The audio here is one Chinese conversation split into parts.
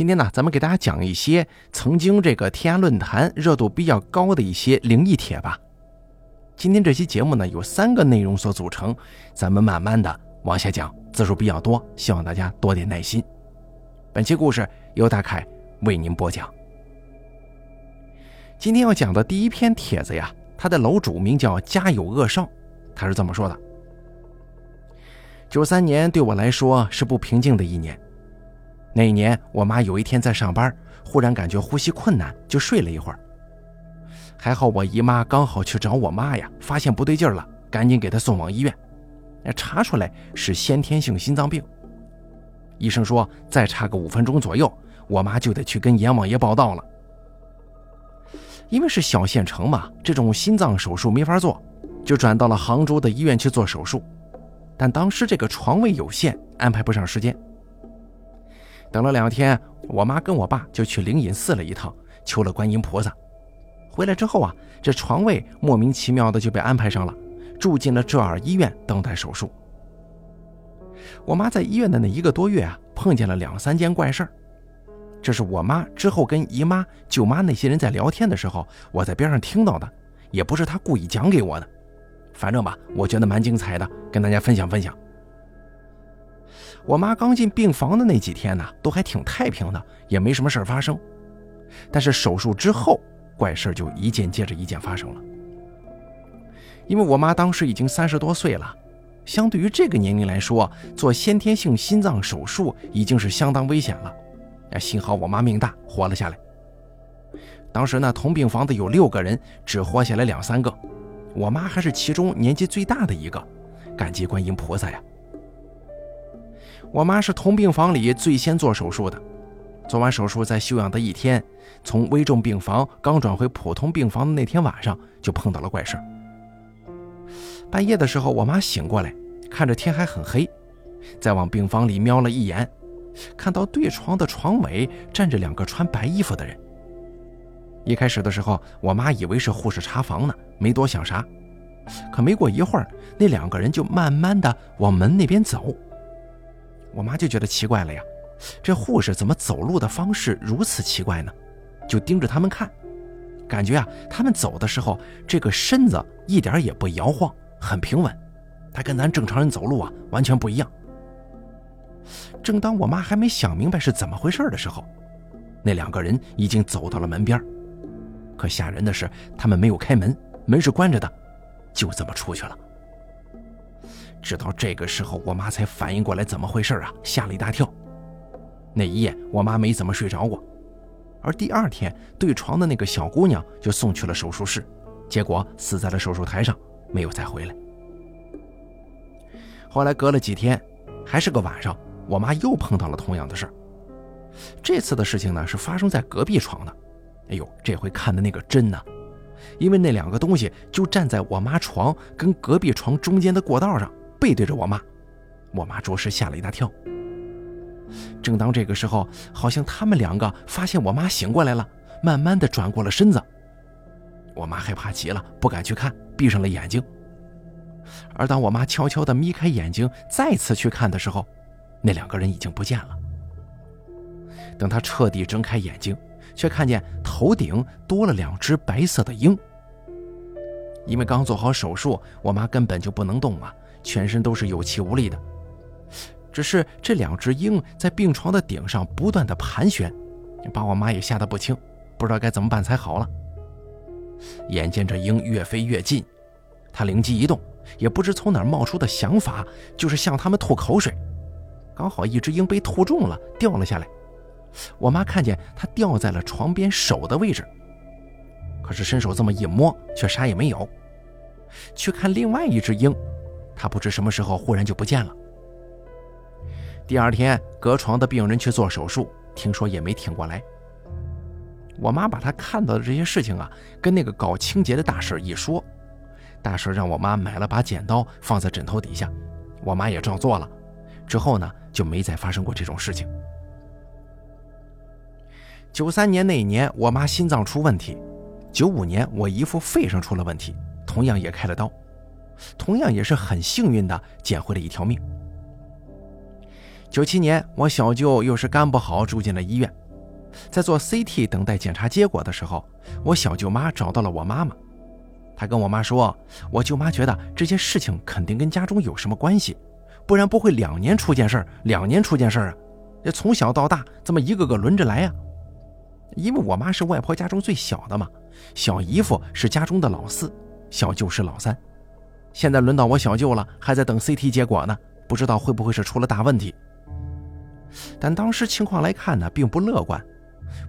今天呢，咱们给大家讲一些曾经这个天涯论坛热度比较高的一些灵异帖吧。今天这期节目呢，有三个内容所组成，咱们慢慢的往下讲，字数比较多，希望大家多点耐心。本期故事由大凯为您播讲。今天要讲的第一篇帖子呀，它的楼主名叫家有恶少，他是这么说的：九三年对我来说是不平静的一年。那一年，我妈有一天在上班，忽然感觉呼吸困难，就睡了一会儿。还好我姨妈刚好去找我妈呀，发现不对劲了，赶紧给她送往医院。查出来是先天性心脏病。医生说再差个五分钟左右，我妈就得去跟阎王爷报道了。因为是小县城嘛，这种心脏手术没法做，就转到了杭州的医院去做手术。但当时这个床位有限，安排不上时间。等了两天，我妈跟我爸就去灵隐寺了一趟，求了观音菩萨。回来之后啊，这床位莫名其妙的就被安排上了，住进了浙二医院等待手术。我妈在医院的那一个多月啊，碰见了两三件怪事儿。这是我妈之后跟姨妈、舅妈那些人在聊天的时候，我在边上听到的，也不是她故意讲给我的。反正吧，我觉得蛮精彩的，跟大家分享分享。我妈刚进病房的那几天呢，都还挺太平的，也没什么事发生。但是手术之后，怪事就一件接着一件发生了。因为我妈当时已经三十多岁了，相对于这个年龄来说，做先天性心脏手术已经是相当危险了。幸好我妈命大，活了下来。当时呢，同病房的有六个人，只活下来两三个，我妈还是其中年纪最大的一个，感激观音菩萨呀。我妈是同病房里最先做手术的，做完手术在休养的一天，从危重病房刚转回普通病房的那天晚上，就碰到了怪事半夜的时候，我妈醒过来，看着天还很黑，再往病房里瞄了一眼，看到对床的床尾站着两个穿白衣服的人。一开始的时候，我妈以为是护士查房呢，没多想啥。可没过一会儿，那两个人就慢慢的往门那边走。我妈就觉得奇怪了呀，这护士怎么走路的方式如此奇怪呢？就盯着他们看，感觉啊，他们走的时候这个身子一点也不摇晃，很平稳，他跟咱正常人走路啊完全不一样。正当我妈还没想明白是怎么回事的时候，那两个人已经走到了门边，可吓人的是，他们没有开门，门是关着的，就这么出去了。直到这个时候，我妈才反应过来怎么回事啊，吓了一大跳。那一夜，我妈没怎么睡着过。而第二天，对床的那个小姑娘就送去了手术室，结果死在了手术台上，没有再回来。后来隔了几天，还是个晚上，我妈又碰到了同样的事儿。这次的事情呢，是发生在隔壁床的。哎呦，这回看的那个真呢，因为那两个东西就站在我妈床跟隔壁床中间的过道上。背对着我妈，我妈着实吓了一大跳。正当这个时候，好像他们两个发现我妈醒过来了，慢慢的转过了身子。我妈害怕极了，不敢去看，闭上了眼睛。而当我妈悄悄的眯开眼睛，再次去看的时候，那两个人已经不见了。等她彻底睁开眼睛，却看见头顶多了两只白色的鹰。因为刚做好手术，我妈根本就不能动啊。全身都是有气无力的，只是这两只鹰在病床的顶上不断的盘旋，把我妈也吓得不轻，不知道该怎么办才好了。眼见着鹰越飞越近，他灵机一动，也不知从哪儿冒出的想法，就是向他们吐口水。刚好一只鹰被吐中了，掉了下来。我妈看见它掉在了床边手的位置，可是伸手这么一摸，却啥也没有。去看另外一只鹰。他不知什么时候忽然就不见了。第二天，隔床的病人去做手术，听说也没挺过来。我妈把她看到的这些事情啊，跟那个搞清洁的大婶一说，大婶让我妈买了把剪刀放在枕头底下，我妈也照做了。之后呢，就没再发生过这种事情。九三年那一年，我妈心脏出问题；九五年，我姨父肺上出了问题，同样也开了刀。同样也是很幸运的捡回了一条命。九七年，我小舅又是肝不好，住进了医院，在做 CT 等待检查结果的时候，我小舅妈找到了我妈妈。她跟我妈说，我舅妈觉得这些事情肯定跟家中有什么关系，不然不会两年出件事儿，两年出件事儿啊。这从小到大这么一个个轮着来呀。因为我妈是外婆家中最小的嘛，小姨夫是家中的老四，小舅是老三。现在轮到我小舅了，还在等 CT 结果呢，不知道会不会是出了大问题。但当时情况来看呢，并不乐观。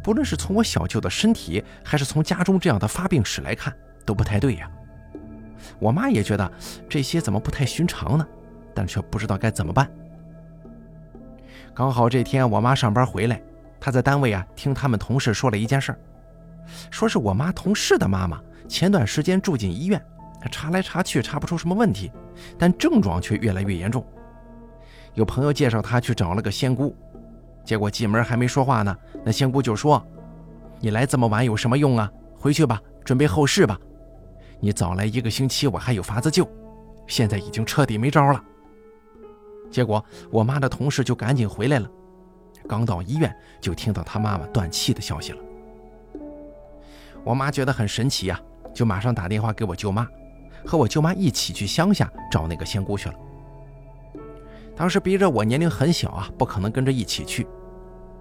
不论是从我小舅的身体，还是从家中这样的发病史来看，都不太对呀。我妈也觉得这些怎么不太寻常呢？但却不知道该怎么办。刚好这天我妈上班回来，她在单位啊听他们同事说了一件事儿说是我妈同事的妈妈前段时间住进医院，查来查去查不出什么问题，但症状却越来越严重。有朋友介绍他去找了个仙姑。结果进门还没说话呢，那仙姑就说：“你来这么晚有什么用啊？回去吧，准备后事吧。你早来一个星期，我还有法子救。现在已经彻底没招了。”结果我妈的同事就赶紧回来了，刚到医院就听到她妈妈断气的消息了。我妈觉得很神奇呀，就马上打电话给我舅妈，和我舅妈一起去乡下找那个仙姑去了。当时逼着我年龄很小啊，不可能跟着一起去。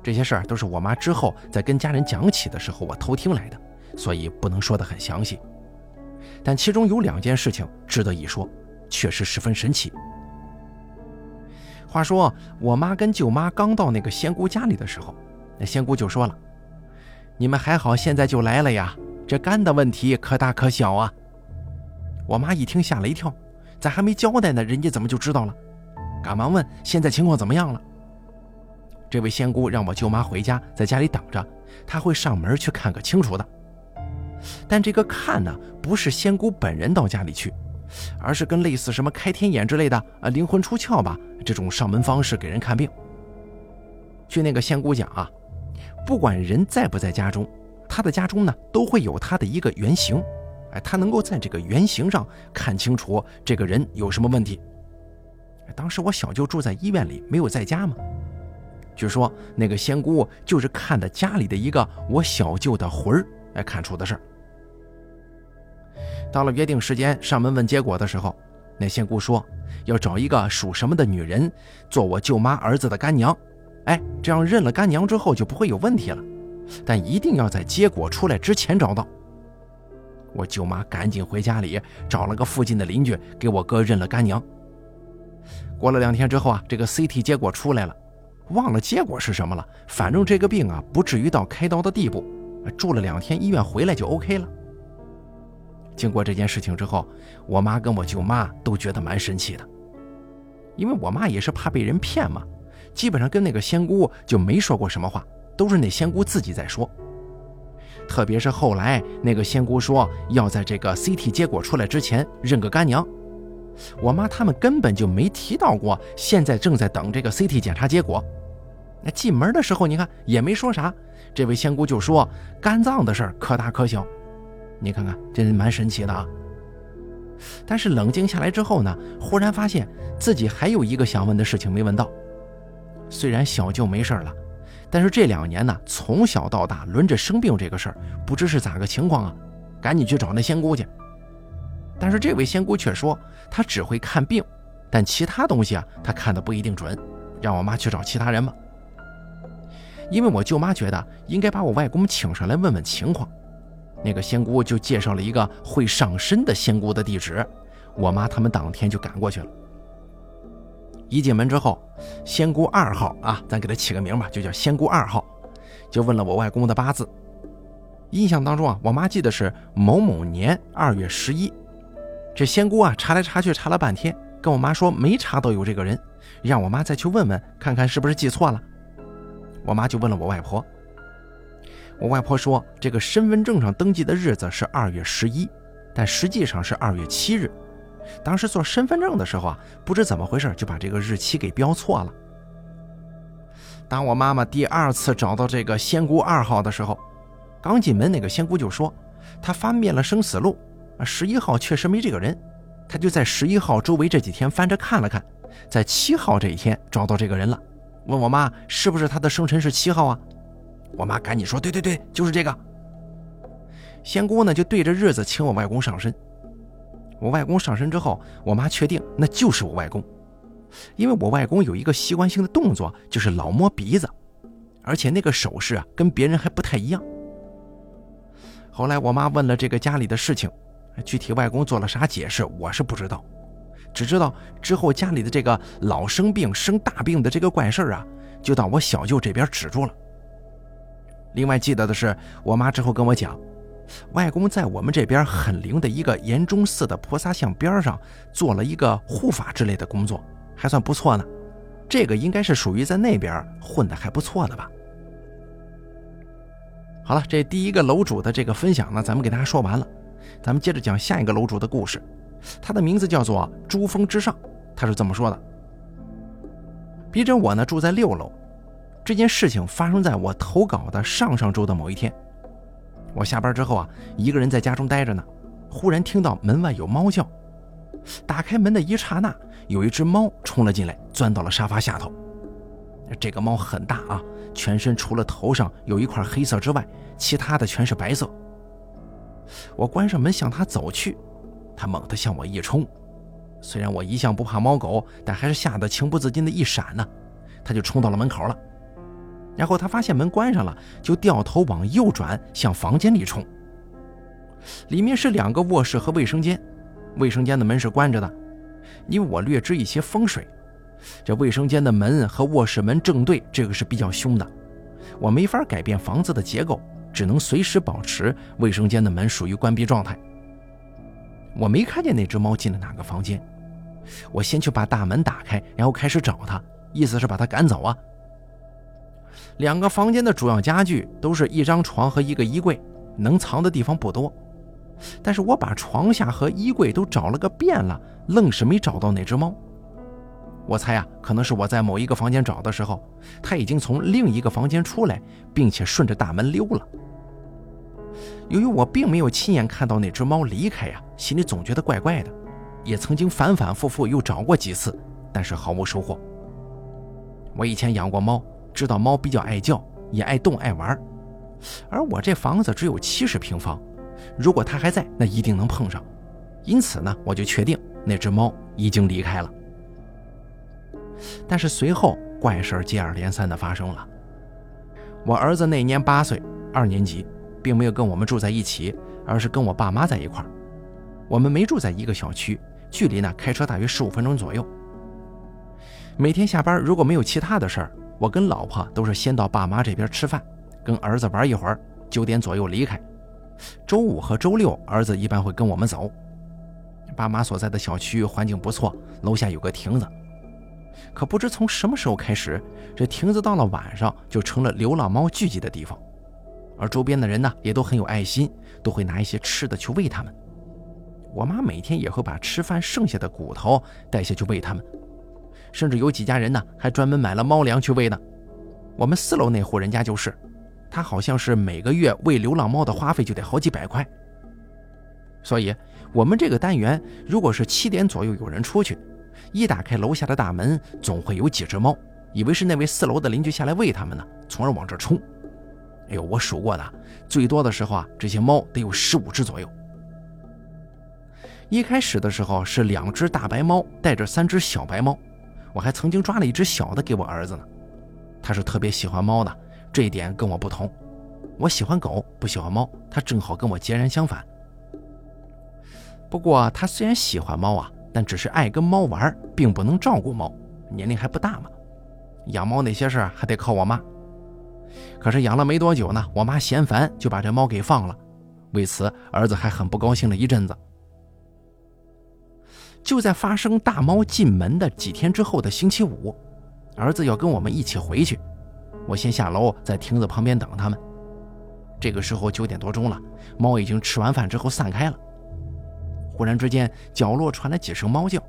这些事儿都是我妈之后在跟家人讲起的时候我偷听来的，所以不能说得很详细。但其中有两件事情值得一说，确实十分神奇。话说我妈跟舅妈刚到那个仙姑家里的时候，那仙姑就说了：“你们还好，现在就来了呀？这肝的问题可大可小啊。”我妈一听吓了一跳，咱还没交代呢，人家怎么就知道了？赶忙问：“现在情况怎么样了？”这位仙姑让我舅妈回家，在家里等着，她会上门去看个清楚的。但这个看呢，不是仙姑本人到家里去，而是跟类似什么开天眼之类的啊，灵魂出窍吧这种上门方式给人看病。据那个仙姑讲啊，不管人在不在家中，她的家中呢都会有她的一个原型，哎，他能够在这个原型上看清楚这个人有什么问题。当时我小舅住在医院里，没有在家吗？据说那个仙姑就是看的家里的一个我小舅的魂儿来看出的事儿。到了约定时间上门问结果的时候，那仙姑说要找一个属什么的女人做我舅妈儿子的干娘，哎，这样认了干娘之后就不会有问题了。但一定要在结果出来之前找到。我舅妈赶紧回家里找了个附近的邻居给我哥认了干娘。过了两天之后啊，这个 CT 结果出来了，忘了结果是什么了。反正这个病啊，不至于到开刀的地步，住了两天医院回来就 OK 了。经过这件事情之后，我妈跟我舅妈都觉得蛮神奇的，因为我妈也是怕被人骗嘛，基本上跟那个仙姑就没说过什么话，都是那仙姑自己在说。特别是后来那个仙姑说要在这个 CT 结果出来之前认个干娘。我妈他们根本就没提到过，现在正在等这个 CT 检查结果。那进门的时候，你看也没说啥。这位仙姑就说肝脏的事儿可大可小，你看看，真是蛮神奇的啊。但是冷静下来之后呢，忽然发现自己还有一个想问的事情没问到。虽然小舅没事了，但是这两年呢，从小到大轮着生病这个事儿，不知是咋个情况啊？赶紧去找那仙姑去。但是这位仙姑却说，她只会看病，但其他东西啊，她看的不一定准，让我妈去找其他人吧。因为我舅妈觉得应该把我外公请上来问问情况，那个仙姑就介绍了一个会上身的仙姑的地址，我妈他们当天就赶过去了。一进门之后，仙姑二号啊，咱给他起个名吧，就叫仙姑二号，就问了我外公的八字。印象当中啊，我妈记得是某某年二月十一。这仙姑啊，查来查去查了半天，跟我妈说没查到有这个人，让我妈再去问问看看是不是记错了。我妈就问了我外婆，我外婆说这个身份证上登记的日子是二月十一，但实际上是二月七日。当时做身份证的时候啊，不知怎么回事就把这个日期给标错了。当我妈妈第二次找到这个仙姑二号的时候，刚进门那个仙姑就说她翻遍了生死录。十一号确实没这个人，她就在十一号周围这几天翻着看了看，在七号这一天找到这个人了，问我妈是不是他的生辰是七号啊？我妈赶紧说：“对对对，就是这个。”仙姑呢就对着日子请我外公上身。我外公上身之后，我妈确定那就是我外公，因为我外公有一个习惯性的动作，就是老摸鼻子，而且那个手势啊跟别人还不太一样。后来我妈问了这个家里的事情，具体外公做了啥解释我是不知道，只知道之后家里的这个老生病生大病的这个怪事啊，就到我小舅这边止住了。另外记得的是，我妈之后跟我讲。外公在我们这边很灵的一个严中寺的菩萨像边上做了一个护法之类的工作，还算不错呢。这个应该是属于在那边混的还不错的吧。好了，这第一个楼主的这个分享呢，咱们给大家说完了。咱们接着讲下一个楼主的故事，他的名字叫做珠峰之上。他是这么说的：笔者我呢住在六楼，这件事情发生在我投稿的上上周的某一天。我下班之后啊，一个人在家中待着呢，忽然听到门外有猫叫。打开门的一刹那，有一只猫冲了进来，钻到了沙发下头。这个猫很大啊，全身除了头上有一块黑色之外，其他的全是白色。我关上门向它走去，它猛地向我一冲。虽然我一向不怕猫狗，但还是吓得情不自禁的一闪呢，它就冲到了门口了。然后他发现门关上了，就掉头往右转，向房间里冲。里面是两个卧室和卫生间，卫生间的门是关着的，因为我略知一些风水，这卫生间的门和卧室门正对，这个是比较凶的。我没法改变房子的结构，只能随时保持卫生间的门属于关闭状态。我没看见那只猫进了哪个房间，我先去把大门打开，然后开始找它，意思是把它赶走啊。两个房间的主要家具都是一张床和一个衣柜，能藏的地方不多。但是我把床下和衣柜都找了个遍了，愣是没找到那只猫。我猜啊，可能是我在某一个房间找的时候，它已经从另一个房间出来，并且顺着大门溜了。由于我并没有亲眼看到那只猫离开呀，心里总觉得怪怪的，也曾经反反复复又找过几次，但是毫无收获。我以前养过猫。知道猫比较爱叫，也爱动爱玩，而我这房子只有七十平方，如果它还在，那一定能碰上。因此呢，我就确定那只猫已经离开了。但是随后怪事接二连三的发生了。我儿子那年八岁，二年级，并没有跟我们住在一起，而是跟我爸妈在一块儿。我们没住在一个小区，距离呢开车大约十五分钟左右。每天下班如果没有其他的事儿。我跟老婆都是先到爸妈这边吃饭，跟儿子玩一会儿，九点左右离开。周五和周六，儿子一般会跟我们走。爸妈所在的小区环境不错，楼下有个亭子。可不知从什么时候开始，这亭子到了晚上就成了流浪猫聚集的地方，而周边的人呢也都很有爱心，都会拿一些吃的去喂它们。我妈每天也会把吃饭剩下的骨头带下去喂它们。甚至有几家人呢，还专门买了猫粮去喂呢。我们四楼那户人家就是，他好像是每个月喂流浪猫的花费就得好几百块。所以，我们这个单元如果是七点左右有人出去，一打开楼下的大门，总会有几只猫，以为是那位四楼的邻居下来喂它们呢，从而往这冲。哎呦，我数过的，最多的时候啊，这些猫得有十五只左右。一开始的时候是两只大白猫带着三只小白猫。我还曾经抓了一只小的给我儿子呢，他是特别喜欢猫的，这一点跟我不同。我喜欢狗，不喜欢猫，他正好跟我截然相反。不过他虽然喜欢猫啊，但只是爱跟猫玩，并不能照顾猫，年龄还不大嘛。养猫那些事儿还得靠我妈。可是养了没多久呢，我妈嫌烦，就把这猫给放了。为此，儿子还很不高兴了一阵子。就在发生大猫进门的几天之后的星期五，儿子要跟我们一起回去。我先下楼，在亭子旁边等他们。这个时候九点多钟了，猫已经吃完饭之后散开了。忽然之间，角落传来几声猫叫。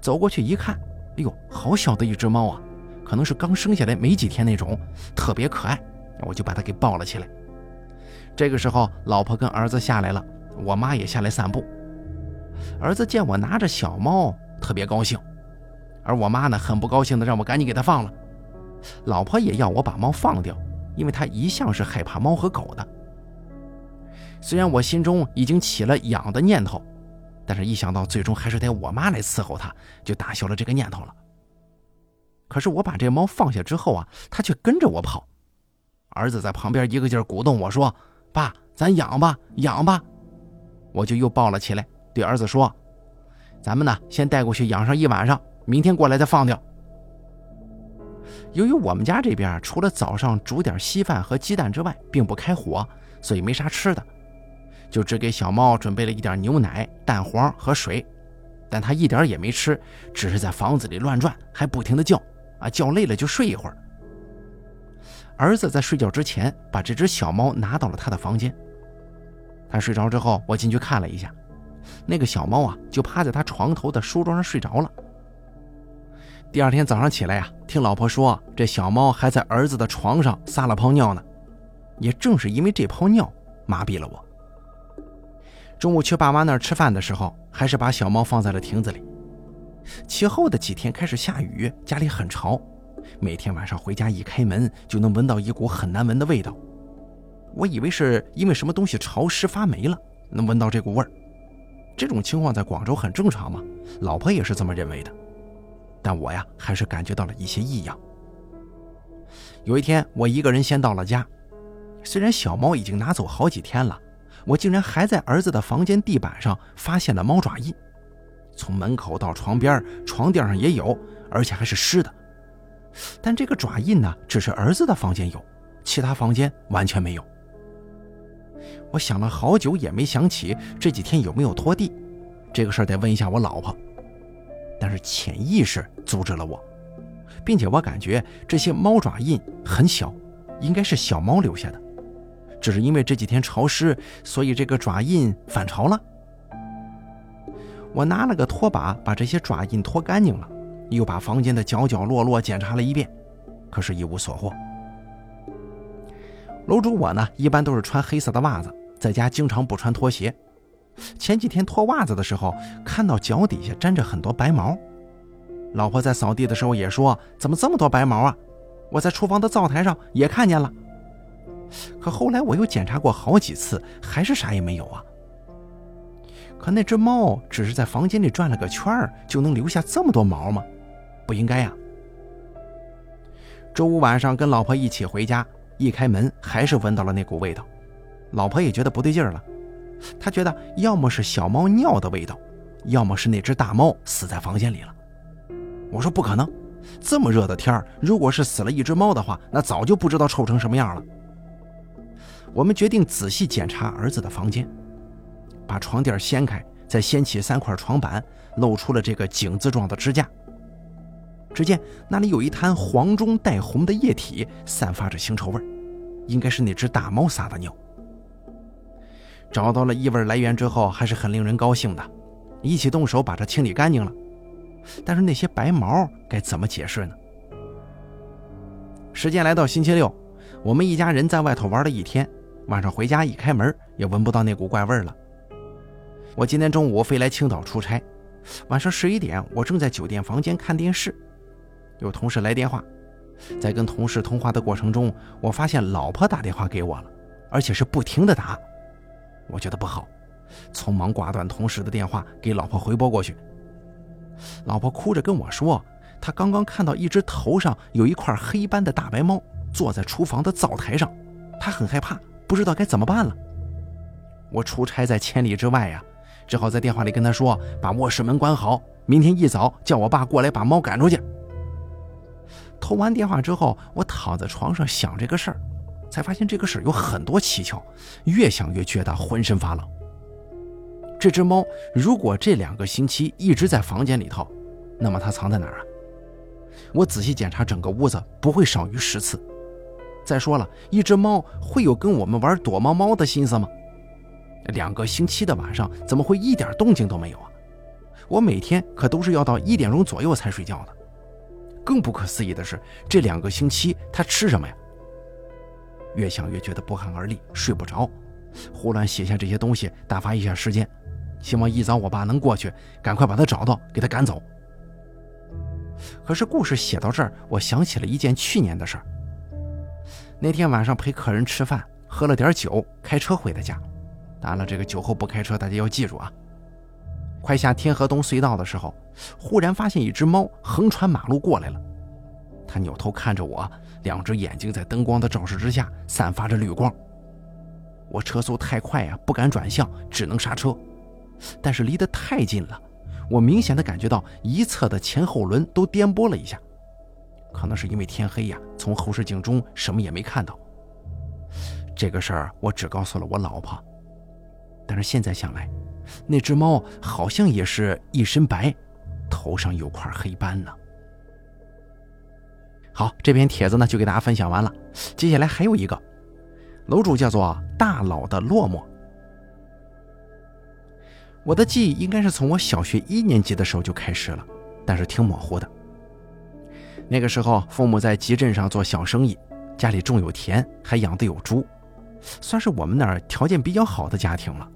走过去一看，哎呦，好小的一只猫啊，可能是刚生下来没几天那种，特别可爱。我就把它给抱了起来。这个时候，老婆跟儿子下来了，我妈也下来散步。儿子见我拿着小猫，特别高兴，而我妈呢，很不高兴的让我赶紧给它放了。老婆也要我把猫放掉，因为她一向是害怕猫和狗的。虽然我心中已经起了养的念头，但是一想到最终还是得我妈来伺候它，就打消了这个念头了。可是我把这猫放下之后啊，它却跟着我跑。儿子在旁边一个劲儿鼓动我说：“爸，咱养吧，养吧。”我就又抱了起来，对儿子说：“咱们呢，先带过去养上一晚上，明天过来再放掉。”由于我们家这边除了早上煮点稀饭和鸡蛋之外，并不开火，所以没啥吃的。就只给小猫准备了一点牛奶、蛋黄和水，但它一点也没吃，只是在房子里乱转，还不停的叫，啊，叫累了就睡一会儿。儿子在睡觉之前把这只小猫拿到了他的房间，他睡着之后，我进去看了一下，那个小猫啊，就趴在他床头的书桌上睡着了。第二天早上起来呀，听老婆说，这小猫还在儿子的床上撒了泡尿呢，也正是因为这泡尿麻痹了我。中午去爸妈那儿吃饭的时候，还是把小猫放在了亭子里。其后的几天开始下雨，家里很潮，每天晚上回家一开门就能闻到一股很难闻的味道。我以为是因为什么东西潮湿发霉了，能闻到这股味儿。这种情况在广州很正常嘛，老婆也是这么认为的。但我呀，还是感觉到了一些异样。有一天，我一个人先到了家，虽然小猫已经拿走好几天了。我竟然还在儿子的房间地板上发现了猫爪印，从门口到床边、床垫上也有，而且还是湿的。但这个爪印呢，只是儿子的房间有，其他房间完全没有。我想了好久也没想起这几天有没有拖地，这个事儿得问一下我老婆。但是潜意识阻止了我，并且我感觉这些猫爪印很小，应该是小猫留下的。只是因为这几天潮湿，所以这个爪印反潮了。我拿了个拖把把这些爪印拖干净了，又把房间的角角落落检查了一遍，可是一无所获。楼主我呢，一般都是穿黑色的袜子，在家经常不穿拖鞋。前几天脱袜子的时候，看到脚底下沾着很多白毛。老婆在扫地的时候也说：“怎么这么多白毛啊？”我在厨房的灶台上也看见了。可后来我又检查过好几次，还是啥也没有啊。可那只猫只是在房间里转了个圈儿，就能留下这么多毛吗？不应该呀。周五晚上跟老婆一起回家，一开门还是闻到了那股味道。老婆也觉得不对劲了，她觉得要么是小猫尿的味道，要么是那只大猫死在房间里了。我说不可能，这么热的天儿，如果是死了一只猫的话，那早就不知道臭成什么样了。我们决定仔细检查儿子的房间，把床垫掀开，再掀起三块床板，露出了这个井字状的支架。只见那里有一滩黄中带红的液体，散发着腥臭味应该是那只大猫撒的尿。找到了异味来源之后，还是很令人高兴的，一起动手把它清理干净了。但是那些白毛该怎么解释呢？时间来到星期六，我们一家人在外头玩了一天。晚上回家一开门，也闻不到那股怪味了。我今天中午飞来青岛出差，晚上十一点，我正在酒店房间看电视，有同事来电话，在跟同事通话的过程中，我发现老婆打电话给我了，而且是不停的打。我觉得不好，匆忙挂断同事的电话，给老婆回拨过去。老婆哭着跟我说，她刚刚看到一只头上有一块黑斑的大白猫坐在厨房的灶台上，她很害怕。不知道该怎么办了。我出差在千里之外呀，只好在电话里跟她说：“把卧室门关好，明天一早叫我爸过来把猫赶出去。”通完电话之后，我躺在床上想这个事儿，才发现这个事儿有很多蹊跷，越想越觉得浑身发冷。这只猫如果这两个星期一直在房间里头，那么它藏在哪儿啊？我仔细检查整个屋子，不会少于十次。再说了，一只猫会有跟我们玩躲猫猫的心思吗？两个星期的晚上怎么会一点动静都没有啊？我每天可都是要到一点钟左右才睡觉的。更不可思议的是，这两个星期他吃什么呀？越想越觉得不寒而栗，睡不着，胡乱写下这些东西打发一下时间，希望一早我爸能过去，赶快把他找到，给他赶走。可是故事写到这儿，我想起了一件去年的事儿。那天晚上陪客人吃饭，喝了点酒，开车回的家。当然了，这个酒后不开车，大家要记住啊。快下天河东隧道的时候，忽然发现一只猫横穿马路过来了。它扭头看着我，两只眼睛在灯光的照射之下散发着绿光。我车速太快呀，不敢转向，只能刹车。但是离得太近了，我明显的感觉到一侧的前后轮都颠簸了一下。可能是因为天黑呀，从后视镜中什么也没看到。这个事儿我只告诉了我老婆，但是现在想来。那只猫好像也是一身白，头上有块黑斑呢。好，这篇帖子呢就给大家分享完了。接下来还有一个，楼主叫做大佬的落寞。我的记忆应该是从我小学一年级的时候就开始了，但是挺模糊的。那个时候，父母在集镇上做小生意，家里种有田，还养的有猪，算是我们那儿条件比较好的家庭了。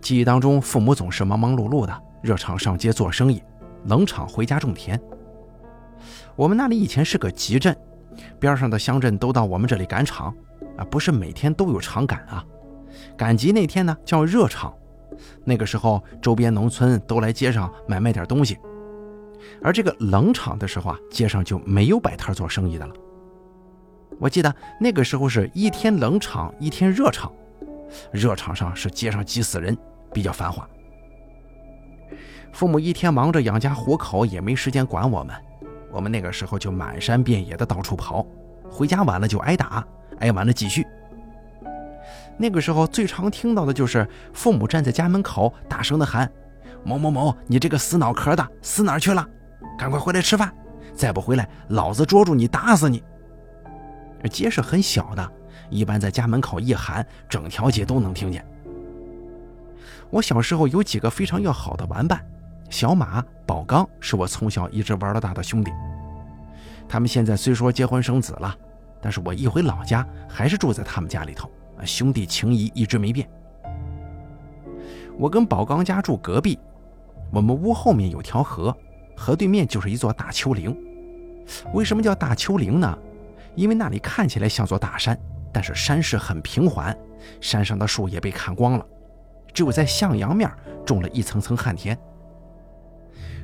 记忆当中，父母总是忙忙碌碌的，热场上街做生意，冷场回家种田。我们那里以前是个集镇，边上的乡镇都到我们这里赶场，啊，不是每天都有场赶啊。赶集那天呢叫热场，那个时候周边农村都来街上买卖点东西。而这个冷场的时候啊，街上就没有摆摊做生意的了。我记得那个时候是一天冷场，一天热场。热场上是街上挤死人，比较繁华。父母一天忙着养家糊口，也没时间管我们。我们那个时候就满山遍野的到处跑，回家晚了就挨打，挨完了继续。那个时候最常听到的就是父母站在家门口，大声的喊：“某某某，你这个死脑壳的，死哪去了？赶快回来吃饭！再不回来，老子捉住你打死你！”街是很小的。一般在家门口一喊，整条街都能听见。我小时候有几个非常要好的玩伴，小马、宝刚是我从小一直玩到大的兄弟。他们现在虽说结婚生子了，但是我一回老家还是住在他们家里头，兄弟情谊一直没变。我跟宝刚家住隔壁，我们屋后面有条河，河对面就是一座大丘陵。为什么叫大丘陵呢？因为那里看起来像座大山。但是山势很平缓，山上的树也被砍光了，只有在向阳面种了一层层旱田。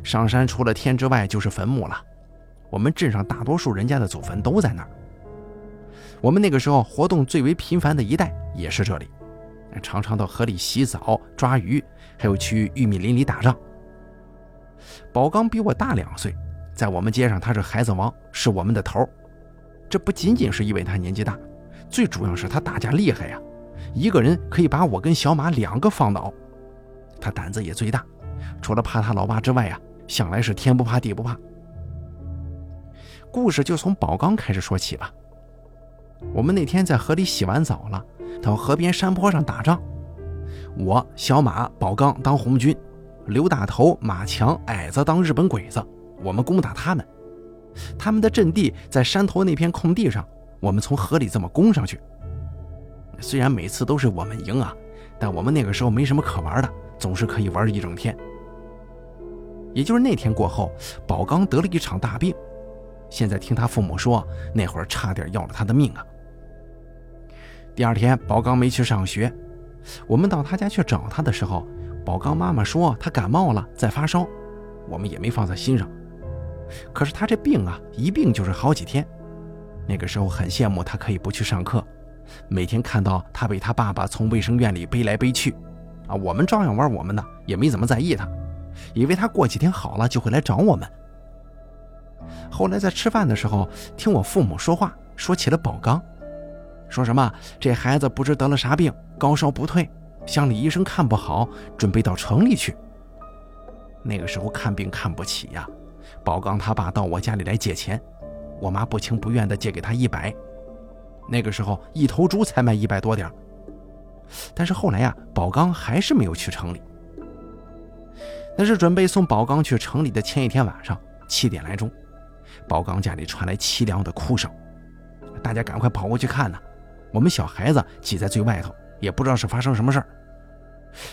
上山除了天之外就是坟墓了，我们镇上大多数人家的祖坟都在那儿。我们那个时候活动最为频繁的一带也是这里，常常到河里洗澡、抓鱼，还有去玉米林里打仗。宝刚比我大两岁，在我们街上他是孩子王，是我们的头。这不仅仅是因为他年纪大。最主要是他打架厉害呀，一个人可以把我跟小马两个放倒。他胆子也最大，除了怕他老爸之外呀，向来是天不怕地不怕。故事就从宝刚开始说起吧。我们那天在河里洗完澡了，到河边山坡上打仗。我、小马、宝刚当红军，刘大头、马强、矮子当日本鬼子，我们攻打他们。他们的阵地在山头那片空地上。我们从河里这么攻上去，虽然每次都是我们赢啊，但我们那个时候没什么可玩的，总是可以玩一整天。也就是那天过后，宝刚得了一场大病，现在听他父母说，那会儿差点要了他的命啊。第二天，宝刚没去上学，我们到他家去找他的时候，宝刚妈妈说他感冒了，在发烧，我们也没放在心上。可是他这病啊，一病就是好几天。那个时候很羡慕他可以不去上课，每天看到他被他爸爸从卫生院里背来背去，啊，我们照样玩我们的，也没怎么在意他，以为他过几天好了就会来找我们。后来在吃饭的时候，听我父母说话，说起了宝刚，说什么这孩子不知得了啥病，高烧不退，乡里医生看不好，准备到城里去。那个时候看病看不起呀，宝刚他爸到我家里来借钱。我妈不情不愿地借给他一百，那个时候一头猪才卖一百多点但是后来呀，宝刚还是没有去城里。那是准备送宝刚去城里的前一天晚上七点来钟，宝刚家里传来凄凉的哭声，大家赶快跑过去看呢。我们小孩子挤在最外头，也不知道是发生什么事儿，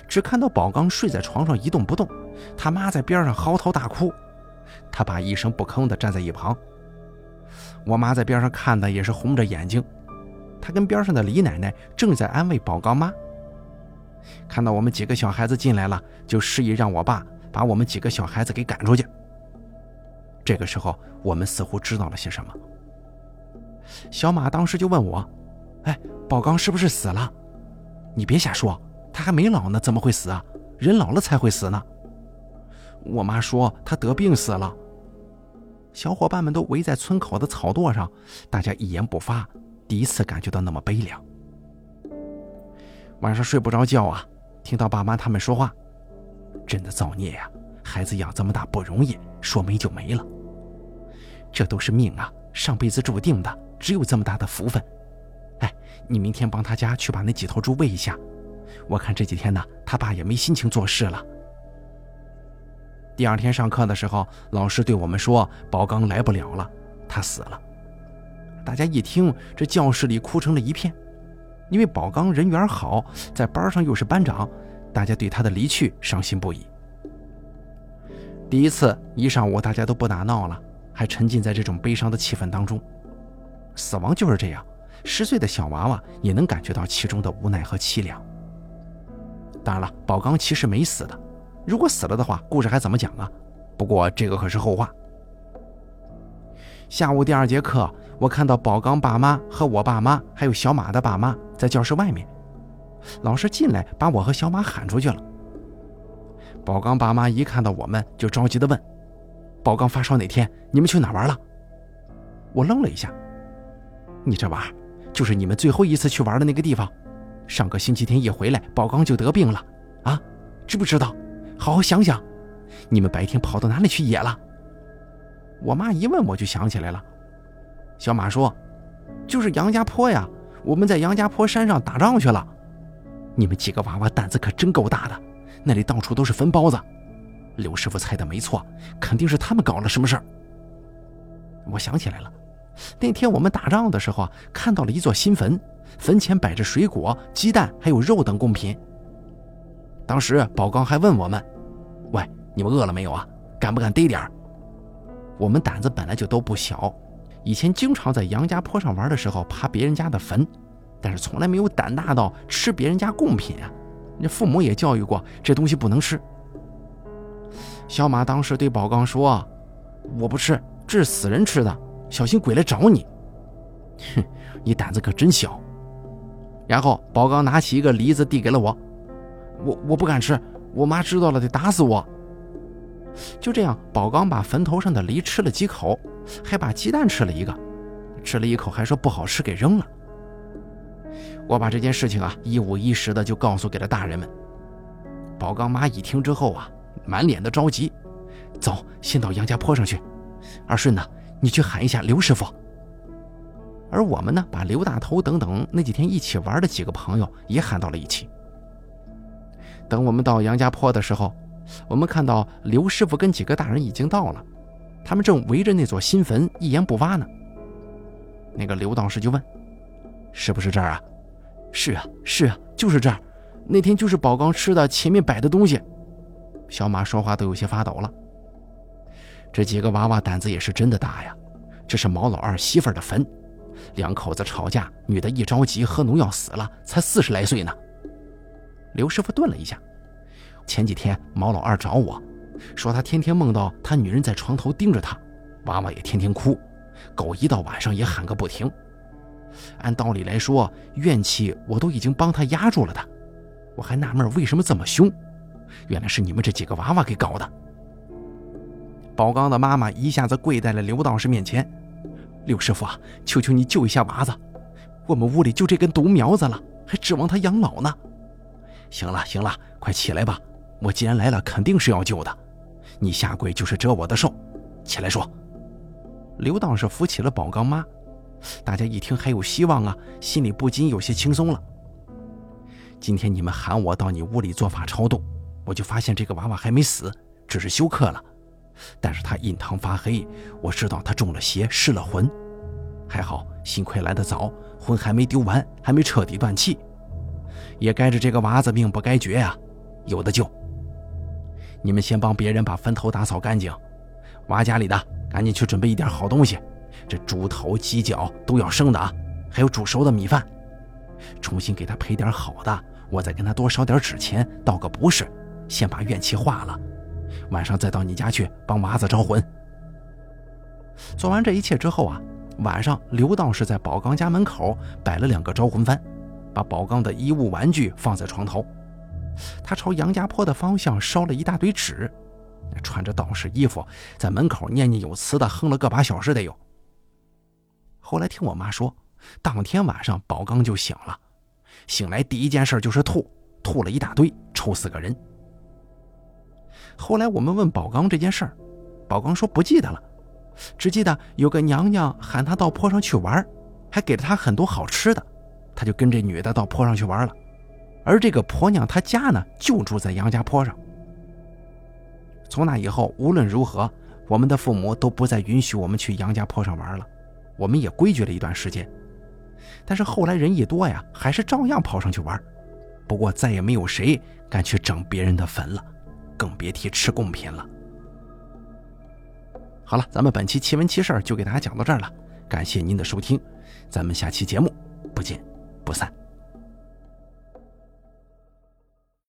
只看到宝刚睡在床上一动不动，他妈在边上嚎啕大哭，他爸一声不吭地站在一旁。我妈在边上看的也是红着眼睛，她跟边上的李奶奶正在安慰宝刚妈。看到我们几个小孩子进来了，就示意让我爸把我们几个小孩子给赶出去。这个时候，我们似乎知道了些什么。小马当时就问我：“哎，宝刚是不是死了？”你别瞎说，他还没老呢，怎么会死啊？人老了才会死呢。我妈说他得病死了。小伙伴们都围在村口的草垛上，大家一言不发，第一次感觉到那么悲凉。晚上睡不着觉啊，听到爸妈他们说话，真的造孽呀！孩子养这么大不容易，说没就没了。这都是命啊，上辈子注定的，只有这么大的福分。哎，你明天帮他家去把那几头猪喂一下，我看这几天呢，他爸也没心情做事了。第二天上课的时候，老师对我们说：“宝刚来不了了，他死了。”大家一听，这教室里哭成了一片。因为宝刚人缘好，在班上又是班长，大家对他的离去伤心不已。第一次一上午，大家都不打闹了，还沉浸在这种悲伤的气氛当中。死亡就是这样，十岁的小娃娃也能感觉到其中的无奈和凄凉。当然了，宝刚其实没死的。如果死了的话，故事还怎么讲啊？不过这个可是后话。下午第二节课，我看到宝刚爸妈和我爸妈，还有小马的爸妈在教室外面。老师进来，把我和小马喊出去了。宝刚爸妈一看到我们，就着急地问：“宝刚发烧哪天？你们去哪玩了？”我愣了一下：“你这娃，就是你们最后一次去玩的那个地方。上个星期天一回来，宝刚就得病了，啊，知不知道？”好好想想，你们白天跑到哪里去野了？我妈一问，我就想起来了。小马说：“就是杨家坡呀，我们在杨家坡山上打仗去了。你们几个娃娃胆子可真够大的，那里到处都是坟包子。刘师傅猜的没错，肯定是他们搞了什么事儿。”我想起来了，那天我们打仗的时候啊，看到了一座新坟，坟前摆着水果、鸡蛋还有肉等贡品。当时宝刚还问我们：“喂，你们饿了没有啊？敢不敢逮点儿？”我们胆子本来就都不小，以前经常在杨家坡上玩的时候爬别人家的坟，但是从来没有胆大到吃别人家贡品啊。那父母也教育过，这东西不能吃。小马当时对宝刚说：“我不吃，这是死人吃的，小心鬼来找你。”哼，你胆子可真小。然后宝刚拿起一个梨子递给了我。我我不敢吃，我妈知道了得打死我。就这样，宝刚把坟头上的梨吃了几口，还把鸡蛋吃了一个，吃了一口还说不好吃，给扔了。我把这件事情啊一五一十的就告诉给了大人们。宝刚妈一听之后啊，满脸的着急，走，先到杨家坡上去。二顺呢，你去喊一下刘师傅。而我们呢，把刘大头等等那几天一起玩的几个朋友也喊到了一起。等我们到杨家坡的时候，我们看到刘师傅跟几个大人已经到了，他们正围着那座新坟一言不发呢。那个刘道士就问：“是不是这儿啊？”“是啊，是啊，就是这儿。那天就是宝刚吃的前面摆的东西。”小马说话都有些发抖了。这几个娃娃胆子也是真的大呀！这是毛老二媳妇的坟，两口子吵架，女的一着急喝农药死了，才四十来岁呢。刘师傅顿了一下，前几天毛老二找我，说他天天梦到他女人在床头盯着他，娃娃也天天哭，狗一到晚上也喊个不停。按道理来说，怨气我都已经帮他压住了的，我还纳闷为什么这么凶，原来是你们这几个娃娃给搞的。宝刚的妈妈一下子跪在了刘道士面前：“刘师傅啊，求求你救一下娃子，我们屋里就这根独苗子了，还指望他养老呢。”行了行了，快起来吧！我既然来了，肯定是要救的。你下跪就是折我的寿，起来说。刘道士扶起了宝刚妈，大家一听还有希望啊，心里不禁有些轻松了。今天你们喊我到你屋里做法超度，我就发现这个娃娃还没死，只是休克了。但是他印堂发黑，我知道他中了邪，失了魂。还好，幸亏来得早，魂还没丢完，还没彻底断气。也该着这个娃子命不该绝呀，有的救。你们先帮别人把坟头打扫干净，娃家里的赶紧去准备一点好东西，这猪头鸡脚都要生的啊，还有煮熟的米饭。重新给他赔点好的，我再跟他多烧点纸钱，道个不是，先把怨气化了。晚上再到你家去帮娃子招魂。做完这一切之后啊，晚上刘道士在宝刚家门口摆了两个招魂幡，把宝刚的衣物玩具放在床头。他朝杨家坡的方向烧了一大堆纸，穿着道士衣服，在门口念念有词的哼了个把小时得有。后来听我妈说，当天晚上宝刚就醒了，醒来第一件事就是吐，吐了一大堆，抽死个人。后来我们问宝刚这件事儿，宝刚说不记得了，只记得有个娘娘喊他到坡上去玩，还给了他很多好吃的，他就跟这女的到坡上去玩了。而这个婆娘她家呢，就住在杨家坡上。从那以后，无论如何，我们的父母都不再允许我们去杨家坡上玩了。我们也规矩了一段时间，但是后来人一多呀，还是照样跑上去玩。不过再也没有谁敢去整别人的坟了，更别提吃贡品了。好了，咱们本期奇闻奇事就给大家讲到这儿了，感谢您的收听，咱们下期节目不见不散。